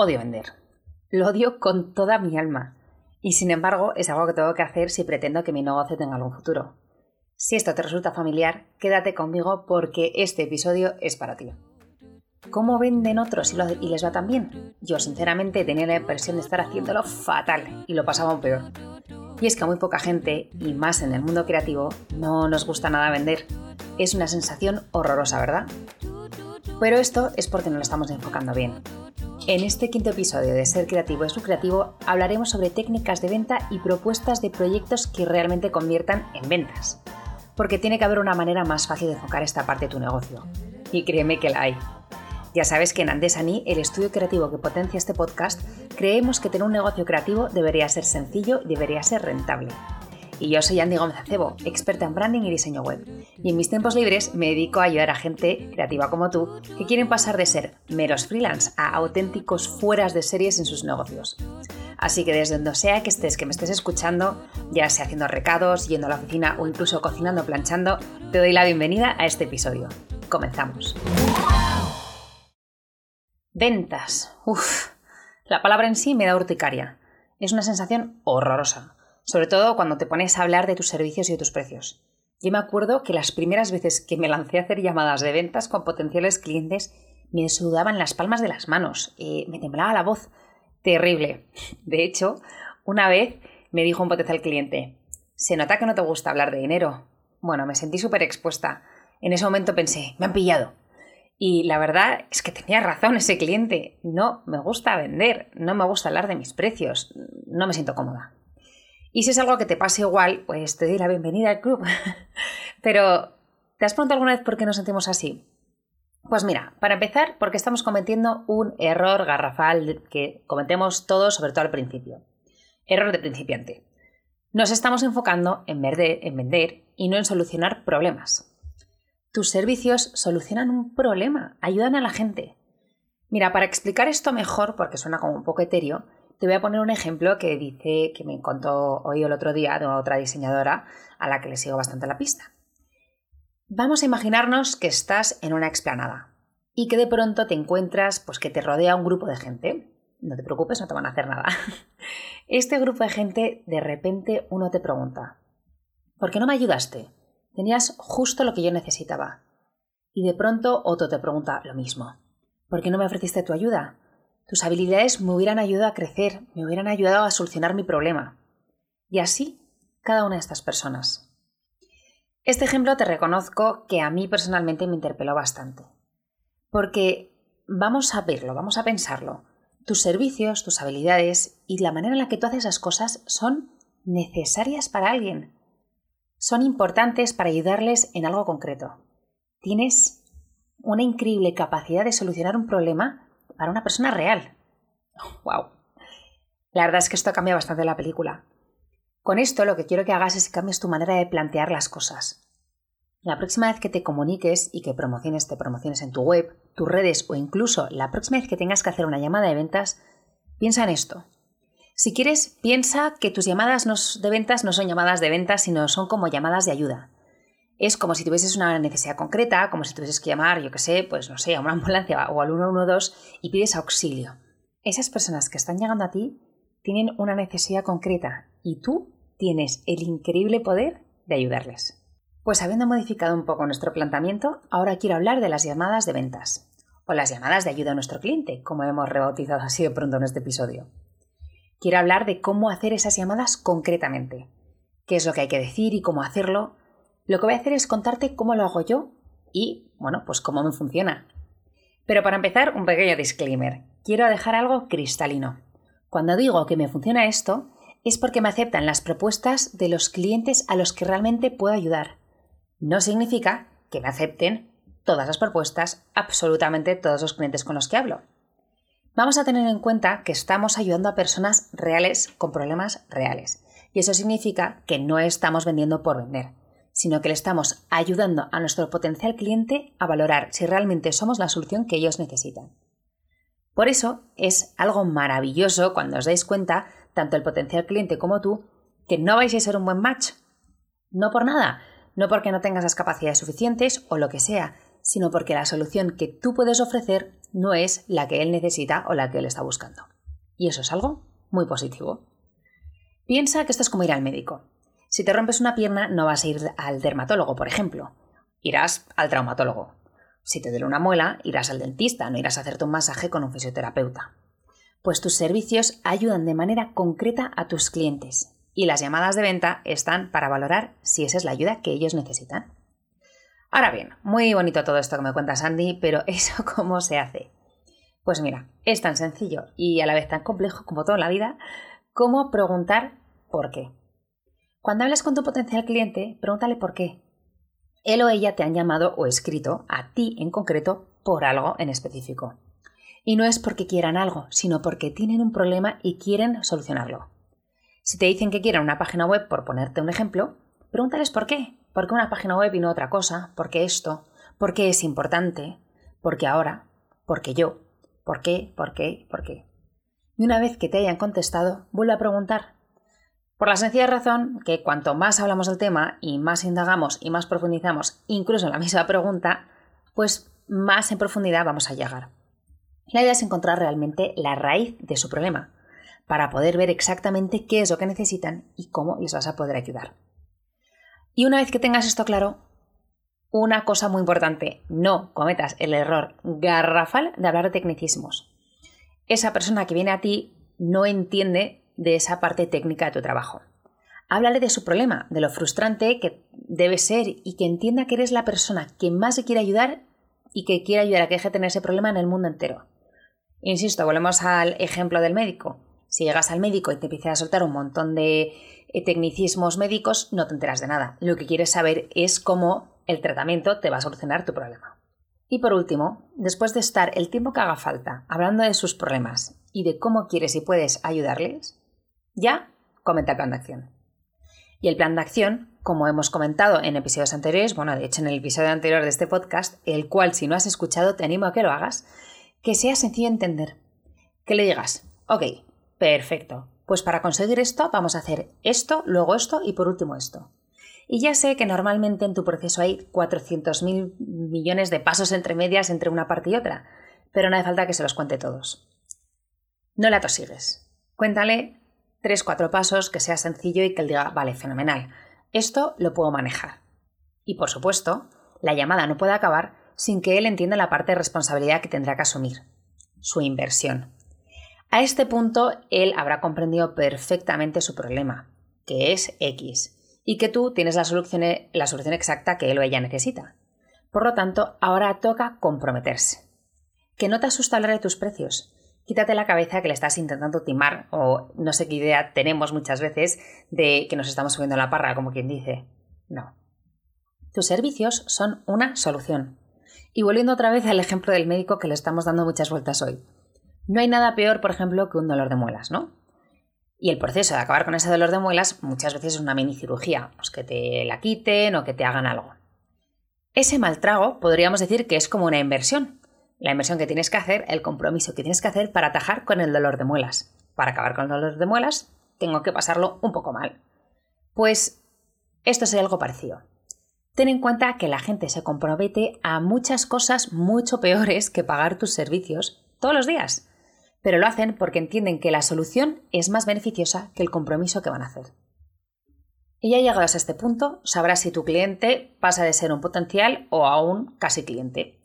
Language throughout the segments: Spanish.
Odio vender. Lo odio con toda mi alma. Y sin embargo, es algo que tengo que hacer si pretendo que mi negocio tenga algún futuro. Si esto te resulta familiar, quédate conmigo porque este episodio es para ti. ¿Cómo venden otros y, les va tan bien? Yo sinceramente tenía la impresión de estar haciéndolo fatal y lo pasaba aún peor. Y es que a muy poca gente, y más en el mundo creativo, no nos gusta nada vender. Es una sensación horrorosa, ¿verdad? Pero esto es porque no lo estamos enfocando bien. En este quinto episodio de Ser Creativo es su creativo hablaremos sobre técnicas de venta y propuestas de proyectos que realmente conviertan en ventas. Porque tiene que haber una manera más fácil de enfocar esta parte de tu negocio. Y créeme que la hay. Ya sabes que en Andesani, el estudio creativo que potencia este podcast, creemos que tener un negocio creativo debería ser sencillo y debería ser rentable. Y yo soy Andy Gómez Acebo, experta en branding y diseño web. Y en mis tiempos libres me dedico a ayudar a gente creativa como tú que quieren pasar de ser meros freelance a auténticos fueras de series en sus negocios. Así que desde donde sea que estés, que me estés escuchando, ya sea haciendo recados, yendo a la oficina o incluso cocinando planchando, te doy la bienvenida a este episodio. Comenzamos. Ventas. Uf, la palabra en sí me da urticaria. Es una sensación horrorosa sobre todo cuando te pones a hablar de tus servicios y de tus precios. Yo me acuerdo que las primeras veces que me lancé a hacer llamadas de ventas con potenciales clientes me sudaban las palmas de las manos, eh, me temblaba la voz. Terrible. De hecho, una vez me dijo un potencial cliente, se nota que no te gusta hablar de dinero. Bueno, me sentí súper expuesta. En ese momento pensé, me han pillado. Y la verdad es que tenía razón ese cliente. No me gusta vender, no me gusta hablar de mis precios, no me siento cómoda. Y si es algo que te pase igual, pues te doy la bienvenida al club. Pero, ¿te has preguntado alguna vez por qué nos sentimos así? Pues mira, para empezar, porque estamos cometiendo un error garrafal que cometemos todos, sobre todo al principio. Error de principiante. Nos estamos enfocando en vender, en vender y no en solucionar problemas. Tus servicios solucionan un problema, ayudan a la gente. Mira, para explicar esto mejor, porque suena como un poco etéreo, te voy a poner un ejemplo que dice que me contó hoy el otro día de otra diseñadora a la que le sigo bastante la pista. Vamos a imaginarnos que estás en una explanada y que de pronto te encuentras pues que te rodea un grupo de gente. No te preocupes, no te van a hacer nada. Este grupo de gente, de repente uno te pregunta, ¿por qué no me ayudaste? Tenías justo lo que yo necesitaba. Y de pronto otro te pregunta lo mismo, ¿por qué no me ofreciste tu ayuda? Tus habilidades me hubieran ayudado a crecer, me hubieran ayudado a solucionar mi problema. Y así, cada una de estas personas. Este ejemplo te reconozco que a mí personalmente me interpeló bastante. Porque vamos a verlo, vamos a pensarlo. Tus servicios, tus habilidades y la manera en la que tú haces esas cosas son necesarias para alguien. Son importantes para ayudarles en algo concreto. Tienes una increíble capacidad de solucionar un problema para una persona real. ¡Wow! La verdad es que esto cambia bastante la película. Con esto lo que quiero que hagas es que cambies tu manera de plantear las cosas. La próxima vez que te comuniques y que promociones, te promociones en tu web, tus redes o incluso la próxima vez que tengas que hacer una llamada de ventas, piensa en esto. Si quieres, piensa que tus llamadas de ventas no son llamadas de ventas, sino son como llamadas de ayuda es como si tuvieses una necesidad concreta, como si tuvieses que llamar, yo qué sé, pues no sé, a una ambulancia o al 112 y pides auxilio. Esas personas que están llegando a ti tienen una necesidad concreta y tú tienes el increíble poder de ayudarles. Pues habiendo modificado un poco nuestro planteamiento, ahora quiero hablar de las llamadas de ventas o las llamadas de ayuda a nuestro cliente, como hemos rebautizado así de pronto en este episodio. Quiero hablar de cómo hacer esas llamadas concretamente, qué es lo que hay que decir y cómo hacerlo, lo que voy a hacer es contarte cómo lo hago yo y, bueno, pues cómo me funciona. Pero para empezar, un pequeño disclaimer. Quiero dejar algo cristalino. Cuando digo que me funciona esto, es porque me aceptan las propuestas de los clientes a los que realmente puedo ayudar. No significa que me acepten todas las propuestas, absolutamente todos los clientes con los que hablo. Vamos a tener en cuenta que estamos ayudando a personas reales con problemas reales. Y eso significa que no estamos vendiendo por vender sino que le estamos ayudando a nuestro potencial cliente a valorar si realmente somos la solución que ellos necesitan. Por eso es algo maravilloso cuando os dais cuenta, tanto el potencial cliente como tú, que no vais a ser un buen match. No por nada, no porque no tengas las capacidades suficientes o lo que sea, sino porque la solución que tú puedes ofrecer no es la que él necesita o la que él está buscando. Y eso es algo muy positivo. Piensa que esto es como ir al médico. Si te rompes una pierna, no vas a ir al dermatólogo, por ejemplo. Irás al traumatólogo. Si te duele una muela, irás al dentista, no irás a hacerte un masaje con un fisioterapeuta. Pues tus servicios ayudan de manera concreta a tus clientes y las llamadas de venta están para valorar si esa es la ayuda que ellos necesitan. Ahora bien, muy bonito todo esto que me cuenta Sandy, pero ¿eso cómo se hace? Pues mira, es tan sencillo y a la vez tan complejo como toda la vida como preguntar por qué. Cuando hables con tu potencial cliente, pregúntale por qué. Él o ella te han llamado o escrito, a ti en concreto, por algo en específico. Y no es porque quieran algo, sino porque tienen un problema y quieren solucionarlo. Si te dicen que quieren una página web, por ponerte un ejemplo, pregúntales por qué. ¿Por qué una página web y no otra cosa? ¿Por qué esto? ¿Por qué es importante? ¿Por qué ahora? ¿Por qué yo? ¿Por qué? ¿Por qué? ¿Por qué? Y una vez que te hayan contestado, vuelve a preguntar. Por la sencilla razón que cuanto más hablamos del tema y más indagamos y más profundizamos, incluso en la misma pregunta, pues más en profundidad vamos a llegar. La idea es encontrar realmente la raíz de su problema para poder ver exactamente qué es lo que necesitan y cómo les vas a poder ayudar. Y una vez que tengas esto claro, una cosa muy importante, no cometas el error garrafal de hablar de tecnicismos. Esa persona que viene a ti no entiende de esa parte técnica de tu trabajo. Háblale de su problema, de lo frustrante que debe ser y que entienda que eres la persona que más le quiere ayudar y que quiere ayudar a que deje de tener ese problema en el mundo entero. Insisto, volvemos al ejemplo del médico. Si llegas al médico y te empieza a soltar un montón de eh, tecnicismos médicos, no te enteras de nada. Lo que quieres saber es cómo el tratamiento te va a solucionar tu problema. Y por último, después de estar el tiempo que haga falta hablando de sus problemas y de cómo quieres y puedes ayudarles, ya comenta el plan de acción. Y el plan de acción, como hemos comentado en episodios anteriores, bueno, de hecho en el episodio anterior de este podcast, el cual si no has escuchado te animo a que lo hagas, que sea sencillo entender. Que le digas, ok, Perfecto. Pues para conseguir esto vamos a hacer esto, luego esto y por último esto. Y ya sé que normalmente en tu proceso hay 400.000 millones de pasos entre medias entre una parte y otra, pero no hace falta que se los cuente todos. No la tosigues. Cuéntale tres, cuatro pasos que sea sencillo y que él diga, vale, fenomenal, esto lo puedo manejar. Y por supuesto, la llamada no puede acabar sin que él entienda la parte de responsabilidad que tendrá que asumir, su inversión. A este punto, él habrá comprendido perfectamente su problema, que es X, y que tú tienes la solución, la solución exacta que él o ella necesita. Por lo tanto, ahora toca comprometerse. Que no te asusta hablar de tus precios. Quítate la cabeza que le estás intentando timar, o no sé qué idea tenemos muchas veces de que nos estamos subiendo la parra, como quien dice. No. Tus servicios son una solución. Y volviendo otra vez al ejemplo del médico que le estamos dando muchas vueltas hoy. No hay nada peor, por ejemplo, que un dolor de muelas, ¿no? Y el proceso de acabar con ese dolor de muelas muchas veces es una mini cirugía, pues que te la quiten o que te hagan algo. Ese mal trago podríamos decir que es como una inversión. La inversión que tienes que hacer, el compromiso que tienes que hacer para atajar con el dolor de muelas. Para acabar con el dolor de muelas, tengo que pasarlo un poco mal. Pues esto es algo parecido. Ten en cuenta que la gente se compromete a muchas cosas mucho peores que pagar tus servicios todos los días pero lo hacen porque entienden que la solución es más beneficiosa que el compromiso que van a hacer. Y ya llegados a este punto, sabrás si tu cliente pasa de ser un potencial o a un casi cliente.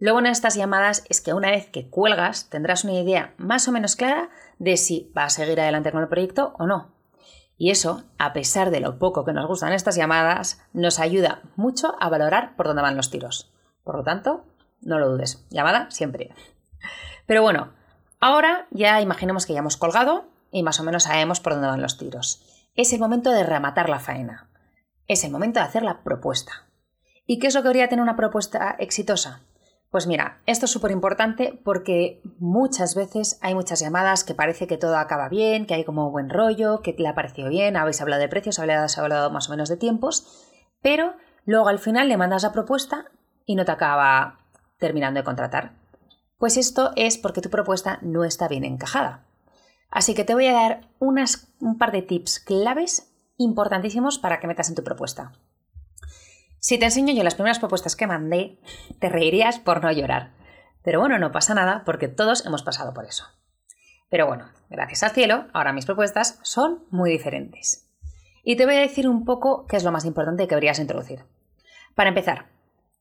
Lo bueno de estas llamadas es que una vez que cuelgas tendrás una idea más o menos clara de si va a seguir adelante con el proyecto o no. Y eso, a pesar de lo poco que nos gustan estas llamadas, nos ayuda mucho a valorar por dónde van los tiros. Por lo tanto, no lo dudes. Llamada siempre. Pero bueno, Ahora ya imaginemos que ya hemos colgado y más o menos sabemos por dónde van los tiros. Es el momento de rematar la faena. Es el momento de hacer la propuesta. ¿Y qué es lo que debería tener una propuesta exitosa? Pues mira, esto es súper importante porque muchas veces hay muchas llamadas que parece que todo acaba bien, que hay como buen rollo, que le ha parecido bien, habéis hablado de precios, habéis hablado más o menos de tiempos, pero luego al final le mandas la propuesta y no te acaba terminando de contratar. Pues esto es porque tu propuesta no está bien encajada. Así que te voy a dar un par de tips claves importantísimos para que metas en tu propuesta. Si te enseño yo las primeras propuestas que mandé, te reirías por no llorar. Pero bueno, no pasa nada porque todos hemos pasado por eso. Pero bueno, gracias al cielo, ahora mis propuestas son muy diferentes. Y te voy a decir un poco qué es lo más importante que deberías introducir. Para empezar,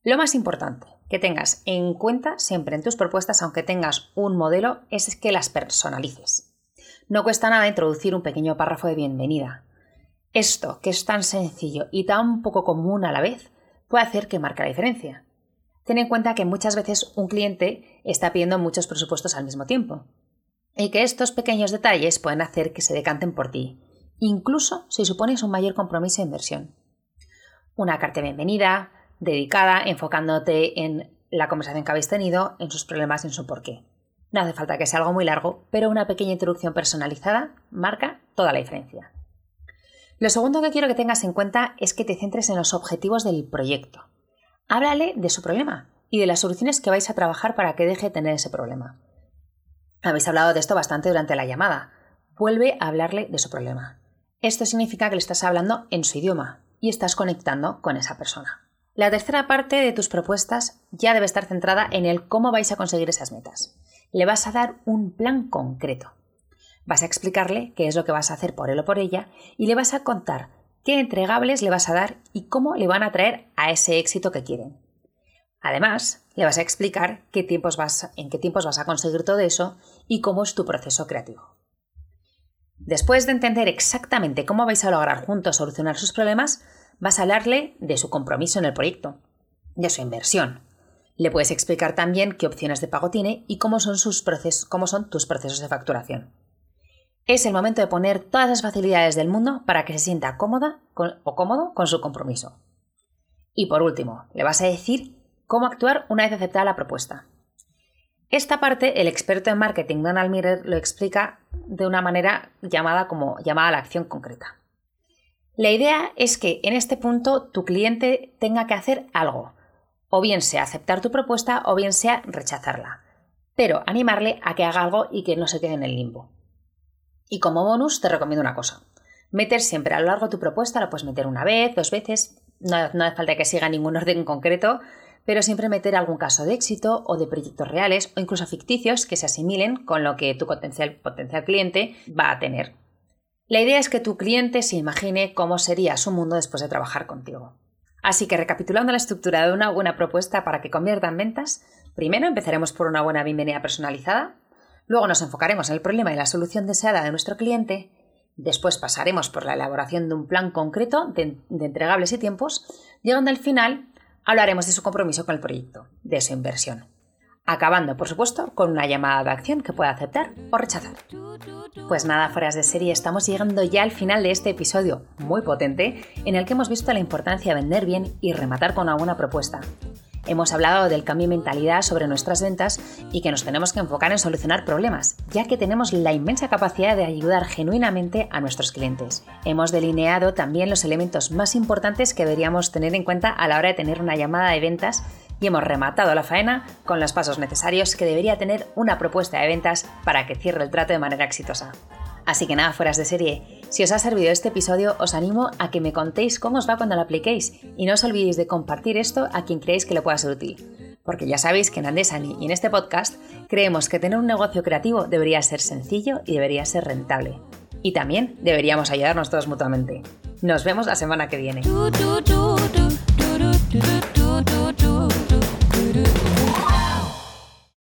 lo más importante que tengas en cuenta siempre en tus propuestas, aunque tengas un modelo, es que las personalices. No cuesta nada introducir un pequeño párrafo de bienvenida. Esto, que es tan sencillo y tan poco común a la vez, puede hacer que marque la diferencia. Ten en cuenta que muchas veces un cliente está pidiendo muchos presupuestos al mismo tiempo y que estos pequeños detalles pueden hacer que se decanten por ti, incluso si supones un mayor compromiso de inversión. Una carta de bienvenida, dedicada, enfocándote en la conversación que habéis tenido, en sus problemas y en su porqué. No hace falta que sea algo muy largo, pero una pequeña introducción personalizada marca toda la diferencia. Lo segundo que quiero que tengas en cuenta es que te centres en los objetivos del proyecto. Háblale de su problema y de las soluciones que vais a trabajar para que deje de tener ese problema. Habéis hablado de esto bastante durante la llamada. Vuelve a hablarle de su problema. Esto significa que le estás hablando en su idioma y estás conectando con esa persona. La tercera parte de tus propuestas ya debe estar centrada en el cómo vais a conseguir esas metas. Le vas a dar un plan concreto. Vas a explicarle qué es lo que vas a hacer por él o por ella y le vas a contar qué entregables le vas a dar y cómo le van a traer a ese éxito que quieren. Además, le vas a explicar qué tiempos vas, en qué tiempos vas a conseguir todo eso y cómo es tu proceso creativo. Después de entender exactamente cómo vais a lograr juntos solucionar sus problemas, vas a hablarle de su compromiso en el proyecto, de su inversión, le puedes explicar también qué opciones de pago tiene y cómo son, sus cómo son tus procesos de facturación. Es el momento de poner todas las facilidades del mundo para que se sienta cómoda o cómodo con su compromiso. Y por último, le vas a decir cómo actuar una vez aceptada la propuesta. Esta parte el experto en marketing Donald Miller lo explica de una manera llamada como llamada a la acción concreta. La idea es que en este punto tu cliente tenga que hacer algo, o bien sea aceptar tu propuesta o bien sea rechazarla, pero animarle a que haga algo y que no se quede en el limbo. Y como bonus te recomiendo una cosa. Meter siempre a lo largo de tu propuesta, la puedes meter una vez, dos veces, no, hace falta que siga ningún orden concreto, pero siempre meter algún caso de éxito o de proyectos reales o incluso ficticios que se asimilen con lo que tu potencial, potencial cliente va a tener. La idea es que tu cliente se imagine cómo sería su mundo después de trabajar contigo. Así que recapitulando la estructura de una buena propuesta para que convierta en ventas, primero empezaremos por una buena bienvenida personalizada, luego nos enfocaremos en el problema y la solución deseada de nuestro cliente, después pasaremos por la elaboración de un plan concreto de, entregables y tiempos, llegando al final hablaremos de su compromiso con el proyecto, de su inversión acabando, por supuesto, con una llamada de acción que pueda aceptar o rechazar. Pues nada, fueras de serie, estamos llegando ya al final de este episodio muy potente en el que hemos visto la importancia de vender bien y rematar con una buena propuesta. Hemos hablado del cambio de mentalidad sobre nuestras ventas y que nos tenemos que enfocar en solucionar problemas, ya que tenemos la inmensa capacidad de ayudar genuinamente a nuestros clientes. Hemos delineado también los elementos más importantes que deberíamos tener en cuenta a la hora de tener una llamada de ventas y hemos rematado la faena con los pasos necesarios que debería tener una propuesta de ventas para que cierre el trato de manera exitosa. Así que nada, fueras de serie. Si os ha servido este episodio, os animo a que me contéis cómo os va cuando lo apliquéis y no os olvidéis de compartir esto a quien creéis que le pueda ser útil. Porque ya sabéis que en Andesani y en este podcast creemos que tener un negocio creativo debería ser sencillo y debería ser rentable. Y también deberíamos ayudarnos todos mutuamente. Nos vemos la semana que viene.